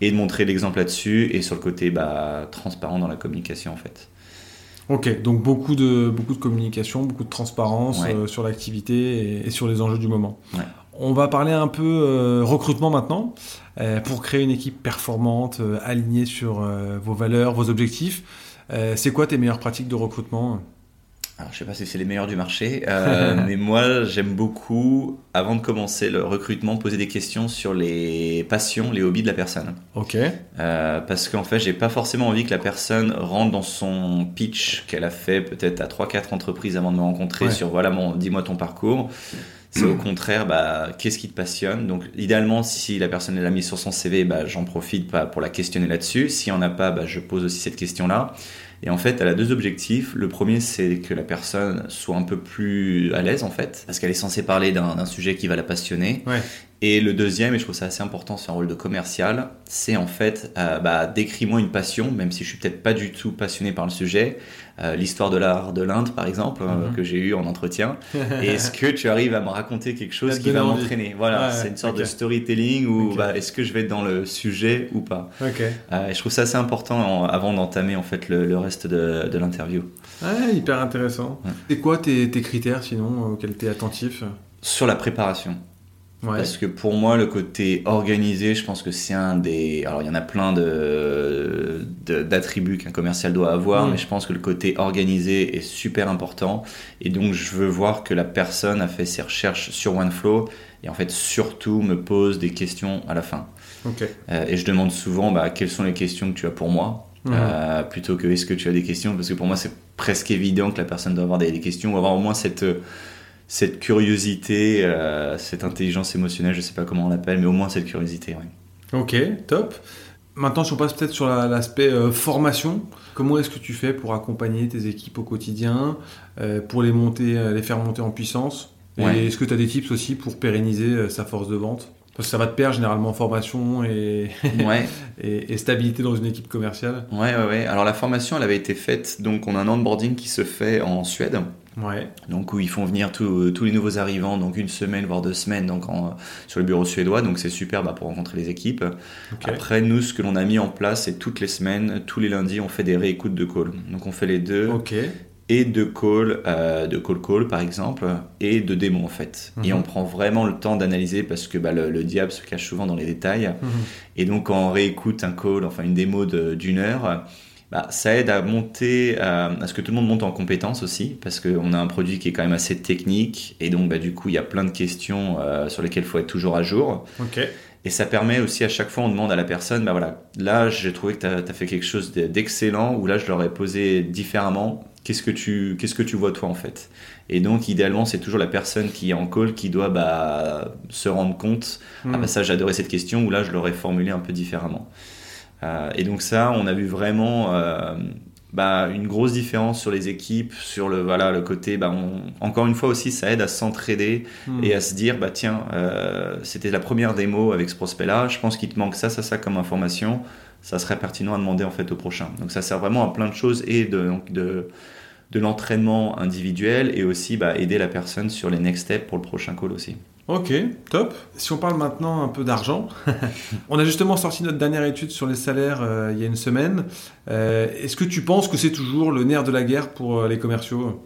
et de montrer l'exemple là-dessus et sur le côté bah, transparent dans la communication en fait. Ok, donc beaucoup de, beaucoup de communication, beaucoup de transparence euh, sur l'activité et, et, sur les enjeux du moment. Ouais. On va parler un peu euh, recrutement maintenant euh, pour créer une équipe performante, euh, alignée sur vos valeurs, vos objectifs. c'est quoi tes meilleures pratiques de recrutement? Alors, je sais pas si c'est les meilleurs du marché, mais moi, j'aime beaucoup, avant de commencer le recrutement, poser des questions sur les passions, les hobbies de la personne. Ok. parce qu'en fait, j'ai pas forcément envie que la personne rentre dans son pitch qu'elle a fait peut-être à 3-4 entreprises avant de me rencontrer sur voilà, mon, dis-moi ton parcours. C'est au contraire, bah, qu'est-ce qui te passionne? Donc, idéalement, si la personne l'a mis sur son CV, bah, j'en profite pour la questionner là-dessus. Si en a pas, bah, je pose aussi cette question-là. Et en fait, elle a deux objectifs. Le premier, c'est que la personne soit un peu plus à l'aise, en fait, parce qu'elle est censée parler d'un sujet qui va la passionner. Ouais. Et le deuxième, et je trouve ça assez important, c'est un rôle de commercial, c'est en fait, euh, bah, décris-moi une passion, même si je suis peut-être pas du tout passionné par le sujet. Euh, l'histoire de l'art de l'Inde, par exemple, euh, mhm. que j'ai eu en entretien. est-ce que tu arrives à me raconter quelque chose qui va m'entraîner? Voilà, c'est une sorte de storytelling ou bah, est-ce que je vais être dans le sujet ou pas? Et Je trouve ça assez important avant d'entamer en fait le, reste de, de l'interview. hyper intéressant. C'est quoi tes, tes, critères sinon auxquels tu es attentif? Sur la préparation. Parce que pour moi, le côté organisé, je pense que c'est un des. Alors, il y en a plein de, d'attributs qu'un commercial doit avoir, mm. mais je pense que le côté organisé est super important. Et donc, je veux voir que la personne a fait ses recherches sur OneFlow et en fait, surtout, me pose des questions à la fin. Euh, et je demande souvent bah, quelles sont les questions que tu as pour moi? Mm. Euh, plutôt que est-ce que tu as des questions? Parce que pour moi c'est presque évident que la personne doit avoir des, des questions ou avoir au moins cette cette curiosité, euh, cette intelligence émotionnelle, je sais pas comment on l'appelle, mais au moins cette curiosité. Ok, top. Maintenant, si on passe peut-être sur l'aspect euh, formation, comment est-ce que tu fais pour accompagner tes équipes au quotidien, euh, pour les, monter, les faire monter en puissance? Et est-ce que tu as des tips aussi pour pérenniser sa force de vente? Parce que ça va te perdre généralement formation et, et, stabilité dans une équipe commerciale. Ouais, ouais, ouais. Alors la formation, elle avait été faite, donc on a un onboarding qui se fait en Suède. Ouais. Donc où ils font venir tous les nouveaux arrivants, donc une semaine voire deux semaines, donc sur le bureau suédois. Donc c'est super bah, pour rencontrer les équipes. Après nous, ce que l'on a mis en place, c'est toutes les semaines, tous les lundis, on fait des réécoutes de call. Donc on fait les deux. Et de call, euh, de call call par exemple, et de démo en fait. Et mhm. on prend vraiment le temps d'analyser parce que bah, le, diable se cache souvent dans les détails. Mhm. Et donc quand on réécoute un call, enfin une démo d'une heure, bah, ça aide à monter, à, ce que tout le monde monte en compétence aussi, parce qu'on a un produit qui est quand même assez technique, et donc bah, du coup il y a plein de questions euh, sur lesquelles il faut être toujours à jour. Et ça permet aussi à chaque fois, on demande à la personne, bah voilà, là j'ai trouvé que tu as, fait quelque chose d'excellent, ou là je leur ai posé différemment, qu'est-ce que tu, qu'est-ce que tu vois toi en fait? Et donc idéalement c'est toujours la personne qui est en call qui doit bah, se rendre compte, ah bah hmm. ça j'ai adoré cette question, ou là je l'aurais formulé un peu différemment. Euh, et donc ça, on a vu vraiment euh, bah, une grosse différence sur les équipes, sur le, voilà, le côté, bah, encore une fois aussi, ça aide à s'entraider hmm. et à se dire, bah, tiens, euh, c'était la première démo avec ce prospect-là, je pense qu'il te manque ça, ça, ça comme information, ça serait pertinent à demander en fait au prochain. Donc ça sert vraiment à plein de choses et de, de, de l'entraînement individuel et aussi bah, aider la personne sur les next steps pour le prochain call aussi. Ok, top. Si on parle maintenant un peu d'argent, on a justement sorti notre dernière étude sur les salaires euh, il y a une semaine. Euh, est-ce que tu penses que c'est toujours le nerf de la guerre pour euh, les commerciaux?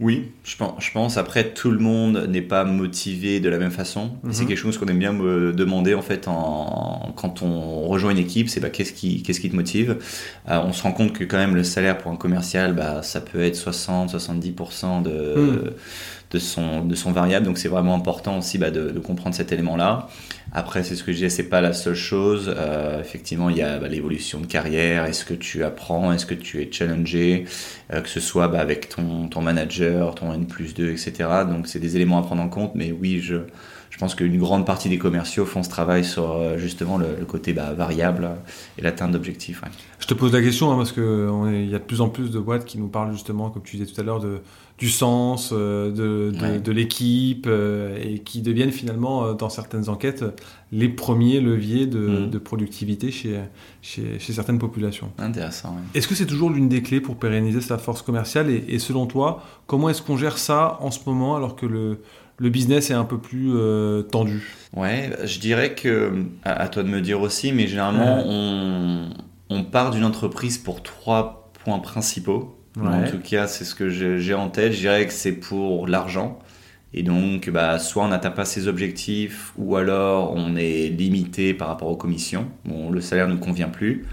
Oui, je pense, je pense. Après, tout le monde n'est pas motivé de la même façon. C'est mhm. quelque chose qu'on aime bien me demander en fait en, quand on rejoint une équipe. C'est bah, qu'est-ce qui, qu'est-ce qui te motive? On se rend compte que quand même le salaire pour un commercial, bah, ça peut être 60-70% de, mhm de son, de son variable. Donc c'est vraiment important aussi bah, de, comprendre cet élément-là. Après, c'est ce que je disais, c'est pas la seule chose. Euh, effectivement, il y a bah, l'évolution de carrière. Est-ce que tu apprends? Est-ce que tu es challengé? Euh, Que ce soit bah, avec ton, ton manager, ton N plus 2, etc. Donc c'est des éléments à prendre en compte. Mais oui, je, je pense qu'une grande partie des commerciaux font ce travail sur euh, justement le, côté bah, variable et l'atteinte d'objectifs. Je te pose la question hein, parce qu'il y a de plus en plus de boîtes qui nous parlent justement, comme tu disais tout à l'heure, de, du sens, euh, de, de, l'équipe euh, et qui deviennent finalement, dans certaines enquêtes, les premiers leviers de, mm. de productivité chez, chez, chez, certaines populations. Intéressant. Est-ce que c'est toujours l'une des clés pour pérenniser sa force commerciale et, et selon toi, comment est-ce qu'on gère ça en ce moment alors que le le business est un peu plus euh, tendu Ouais, je dirais que, à, toi de me dire aussi, mais généralement, on, part d'une entreprise pour trois points principaux. En tout cas, c'est ce que j'ai en tête. Je dirais que c'est pour l'argent. Et donc, bah, soit on n'atteint pas ses objectifs, ou alors on est limité par rapport aux commissions. Bon, le salaire ne convient plus.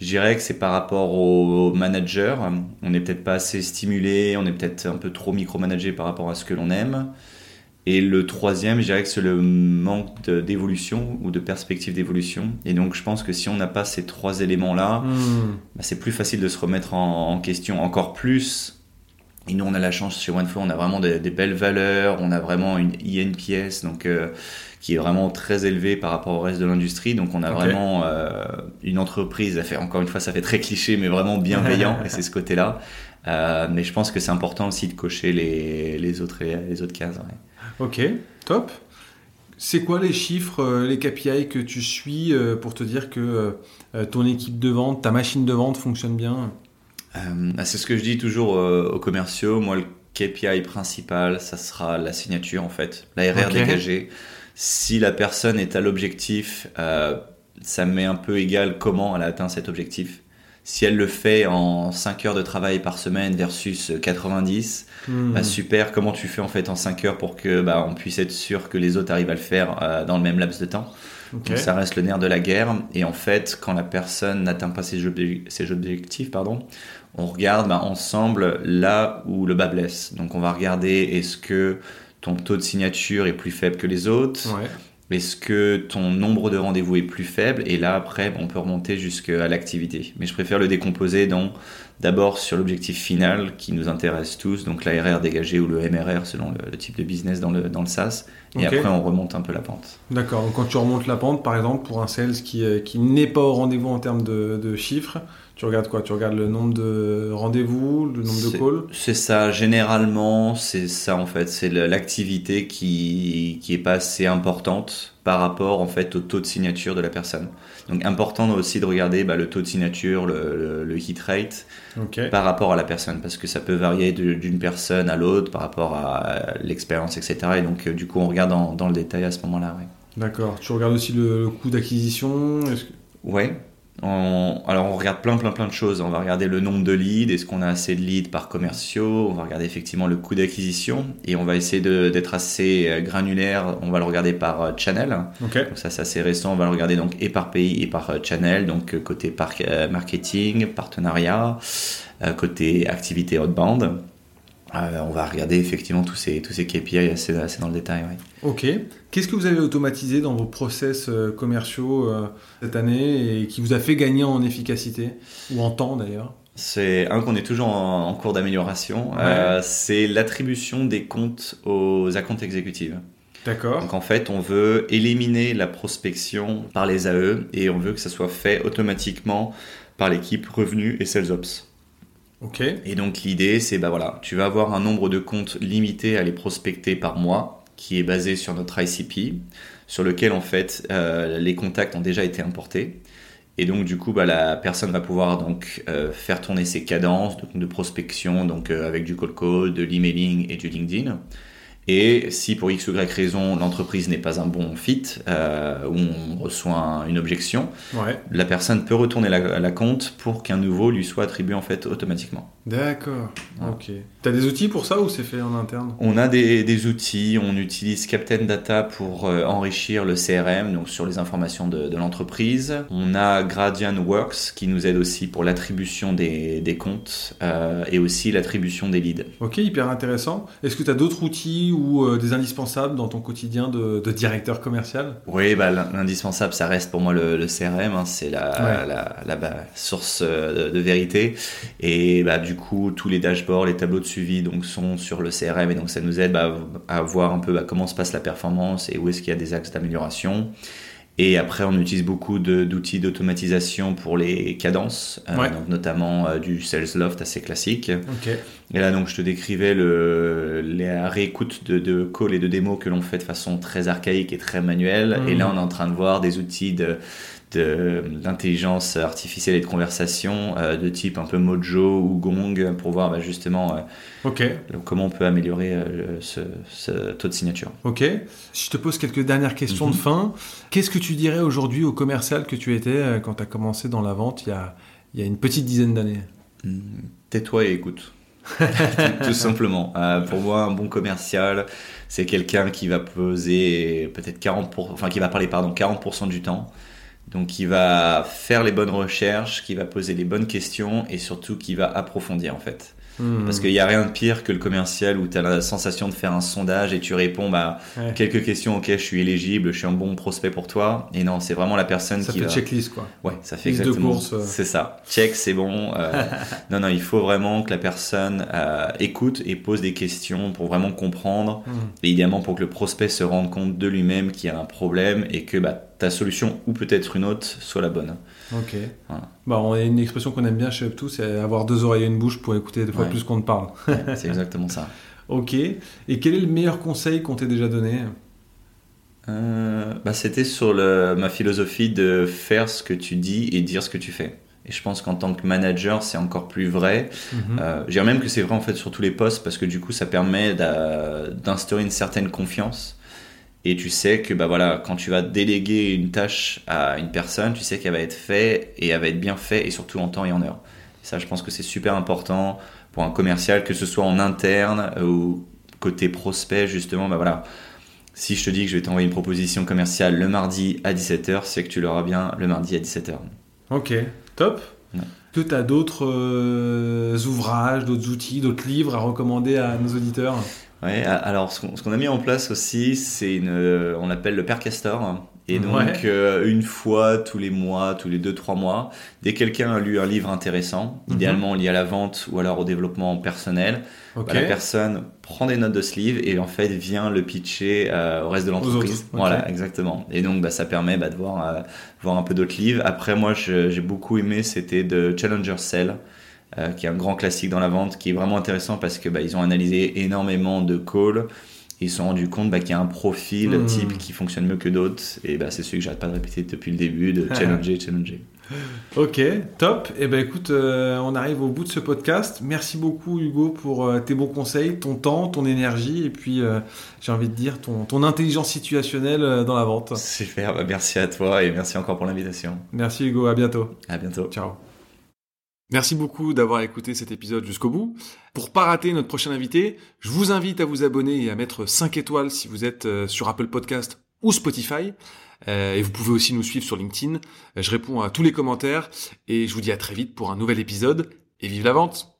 Je dirais que c'est par rapport au manager. On n'est peut-être pas assez stimulé, on est peut-être un peu trop micromanagé par rapport à ce que l'on aime. Et le troisième, je dirais que c'est le manque d'évolution ou de perspective d'évolution. Et donc, je pense que si on n'a pas ces trois éléments-là, hmm. bah, c'est plus facile de se remettre en, question encore plus. Et nous, on a la chance chez OneFlow, on a vraiment des, belles valeurs, on a vraiment une INPS, donc euh, qui est vraiment très élevée par rapport au reste de l'industrie. Donc, on a vraiment euh, une entreprise, fait, encore une fois, ça fait très cliché, mais vraiment bienveillant, et c'est ce côté-là. Euh, mais je pense que c'est important aussi de cocher les, les autres, les autres cases. Ok, top. C'est quoi les chiffres, euh, les KPI que tu suis euh, pour te dire que euh, ton équipe de vente, ta machine de vente fonctionne bien? Bah, C'est ce que je dis toujours aux commerciaux. Moi, le KPI principal, ça sera la signature en fait, la RR dégagée. Si la personne est à l'objectif, ça met un peu égal comment elle a atteint cet objectif. Si elle le fait en 5 heures de travail par semaine versus 90, Hmm. bah, super, comment tu fais en fait en 5 heures pour que bah, on puisse être sûr que les autres arrivent à le faire euh, dans le même laps de temps? Ok. Donc ça reste le nerf de la guerre. Et en fait, quand la personne n'atteint pas ses, ses objectifs, pardon, on regarde bah, ensemble là où le bas blesse. Donc on va regarder est-ce que ton taux de signature est plus faible que les autres? Ouais. Est-ce que ton nombre de rendez-vous est plus faible Et là, après, on peut remonter jusqu'à l'activité. Mais je préfère le décomposer dans d'abord sur l'objectif final qui nous intéresse tous, donc l'ARR dégagé ou le MRR selon le, le type de business dans le, dans le SaaS. Et après, on remonte un peu la pente. D'accord. Donc quand tu remontes la pente, par exemple, pour un sales qui, euh, qui n'est pas au rendez-vous en termes de, de chiffres, tu regardes quoi? Tu regardes le nombre de rendez-vous, le nombre de calls? C'est ça, généralement, c'est ça en fait. C'est l'activité qui, qui est pas assez importante par rapport en fait au taux de signature de la personne. Donc important aussi de regarder bah, le taux de signature, le, le- le hit rate par rapport à la personne parce que ça peut varier d'une personne à l'autre par rapport à l'expérience, etc. Et donc euh, du coup on regarde dans, dans le détail à ce moment-là. Ouais. D'accord. Tu regardes aussi le, le coût d'acquisition que- Ouais. On- alors on regarde plein plein plein de choses. On va regarder le nombre de leads, est-ce qu'on a assez de leads par commerciaux? On va regarder effectivement le coût d'acquisition et on va essayer d'être assez euh, granulaire. On va le regarder par euh, channel. Ok. Donc ça c'est assez récent. On va le regarder donc et par pays et par euh, channel. Donc côté par- marketing, partenariat, côté activité outbound. Euh, on va regarder effectivement tous ces tous ces KPI assez, assez dans le détail. Ok. Qu'est-ce que vous avez automatisé dans vos process euh, commerciaux euh, cette année et qui vous a fait gagner en efficacité ou en temps d'ailleurs? C'est un qu'on est toujours en, en cours d'amélioration. Ouais. Euh, c'est l'attribution des comptes aux accounts exécutives. D'accord. Donc en fait, on veut éliminer la prospection par les AE et on veut que ça soit fait automatiquement par l'équipe revenus et sales ops. Ok. Et donc l'idée, c'est bah voilà, tu vas avoir un nombre de comptes limité à les prospecter par mois, qui est basé sur notre ICP, sur lequel en fait euh, les contacts ont déjà été importés. Et donc du coup, bah, la personne va pouvoir donc euh, faire tourner ses cadences de, de prospection, donc euh, avec du cold call, de l'emailing et du LinkedIn. Et si pour X ou Y raison l'entreprise n'est pas un bon fit, euh, ou on reçoit un- une objection, Ouais. la personne peut retourner la, la compte pour qu'un nouveau lui soit attribué en fait automatiquement. D'accord. Ouais. Ok. T'as des outils pour ça ou c'est fait en interne? On a des, des outils, on utilise Captain Data pour euh, enrichir le CRM, donc sur les informations de, de l'entreprise. On a Gradient Works qui nous aide aussi pour l'attribution des, des comptes euh, et aussi l'attribution des leads. Ok, hyper intéressant. Est-ce que tu as d'autres outils ou euh, des indispensables dans ton quotidien de, de directeur commercial Oui, bah, l'in- l'indispensable, ça reste pour moi le, le CRM, hein, c'est la, Ouais. la, la, bah, source euh, de, de vérité. Et bah, du coup, tous les dashboards, les tableaux de suivi donc, sont sur le CRM et donc ça nous aide bah, à voir un peu comment se passe la performance et où est-ce qu'il y a des axes d'amélioration. Et après, on utilise beaucoup d'outils d'automatisation pour les cadences, euh, donc notamment euh, du Sales Loft assez classique. Et là, donc, je te décrivais le, la réécoute de, de calls et de démos que l'on fait de façon très archaïque et très manuelle. Et là, on est en train de voir des outils de- d'intelligence artificielle et de conversation euh, de type un peu Mojo ou Gong pour voir bah, justement euh, comment on peut améliorer euh, ce, ce taux de signature. Ok. Si je te pose quelques dernières questions Mhm. de fin, qu'est-ce que tu dirais aujourd'hui au commercial que tu étais euh, quand tu as commencé dans la vente il y a, il y a une petite dizaine d'années? Hmm, Tais-toi et écoute. Tout simplement. Euh, pour moi, un bon commercial, c'est quelqu'un qui va poser peut-être 40%, enfin qui va parler pardon 40% du temps. Donc qui va faire les bonnes recherches, qui va poser les bonnes questions et surtout qui va approfondir en fait. Hmm. Parce qu'il n'y a rien de pire que le commercial où tu as la sensation de faire un sondage et tu réponds bah Ouais. quelques questions, ok je suis éligible, je suis un bon prospect pour toi. Et non, c'est vraiment la personne Ça qui fait va... checklist quoi. Ouais, ça fait Liste de exactement. courses, euh. C'est ça. Check, c'est bon. euh, non, non, il faut vraiment que la personne euh, écoute et pose des questions pour vraiment comprendre. Hmm. Et idéalement pour que le prospect se rende compte de lui-même qu'il y a un problème et que bah, ta solution ou peut-être une autre soit la bonne. Ok. Voilà. Bah, on a une expression qu'on aime bien chez Up2, c'est avoir deux oreilles et une bouche pour écouter deux fois Ouais. plus qu'on ne parle. Ouais, c'est exactement ça. Ok. Et quel est le meilleur conseil qu'on t'ait déjà donné? Euh, bah, C'était sur le, ma philosophie de faire ce que tu dis et dire ce que tu fais. Et je pense qu'en tant que manager, c'est encore plus vrai. Mhm. Euh, je dirais même que c'est vrai en fait sur tous les postes parce que du coup ça permet d'instaurer une certaine confiance Et tu sais que bah voilà, quand tu vas déléguer une tâche à une personne, tu sais qu'elle va être faite et elle va être bien faite et surtout en temps et en heure. ça, je pense que c'est super important pour un commercial, que ce soit en interne ou côté prospect, justement. Bah voilà, si je te dis que je vais t'envoyer une proposition commerciale le mardi à 17h, c'est que tu l'auras bien le mardi à 17h. Ok, top. Que tu as d'autres euh, ouvrages, d'autres outils, d'autres livres à recommander à nos auditeurs? Ouais, alors ce qu'on a mis en place aussi, c'est une, euh, on l'appelle le Père Castor. Et donc, euh, une fois tous les mois, tous les deux, trois mois, dès que quelqu'un a lu un livre intéressant, mhm. idéalement lié à la vente ou alors au développement personnel, bah, la personne prend des notes de ce livre et en fait vient le pitcher euh, au reste de l'entreprise. Voilà, exactement. Et donc, bah, ça permet bah, de voir, voir un peu d'autres livres. Après, moi, j'ai beaucoup aimé, c'était de Challenger Cell. Euh, qui est un grand classique dans la vente, qui est vraiment intéressant parce que bah, ils ont analysé énormément de calls. Ils se sont rendus compte bah, qu'il y a un profil hmm. type qui fonctionne mieux que d'autres. Et bah, c'est celui que j'arrête pas de répéter depuis le début, de challenger, challenger. Ok, top. Et eh ben écoute, euh, on arrive au bout de ce podcast. Merci beaucoup Hugo pour euh, tes bons conseils, ton temps, ton énergie et puis j'ai envie de dire ton, ton intelligence situationnelle dans la vente. Super, bah, merci à toi et merci encore pour l'invitation. Merci Hugo, à bientôt. À bientôt. Ciao. Merci beaucoup d'avoir écouté cet épisode jusqu'au bout. Pour pas rater notre prochain invité, je vous invite à vous abonner et à mettre 5 étoiles si vous êtes euh, sur Apple Podcast ou Spotify. Euh, et vous pouvez aussi nous suivre sur LinkedIn. Je réponds à tous les commentaires et je vous dis à très vite pour un nouvel épisode et vive la vente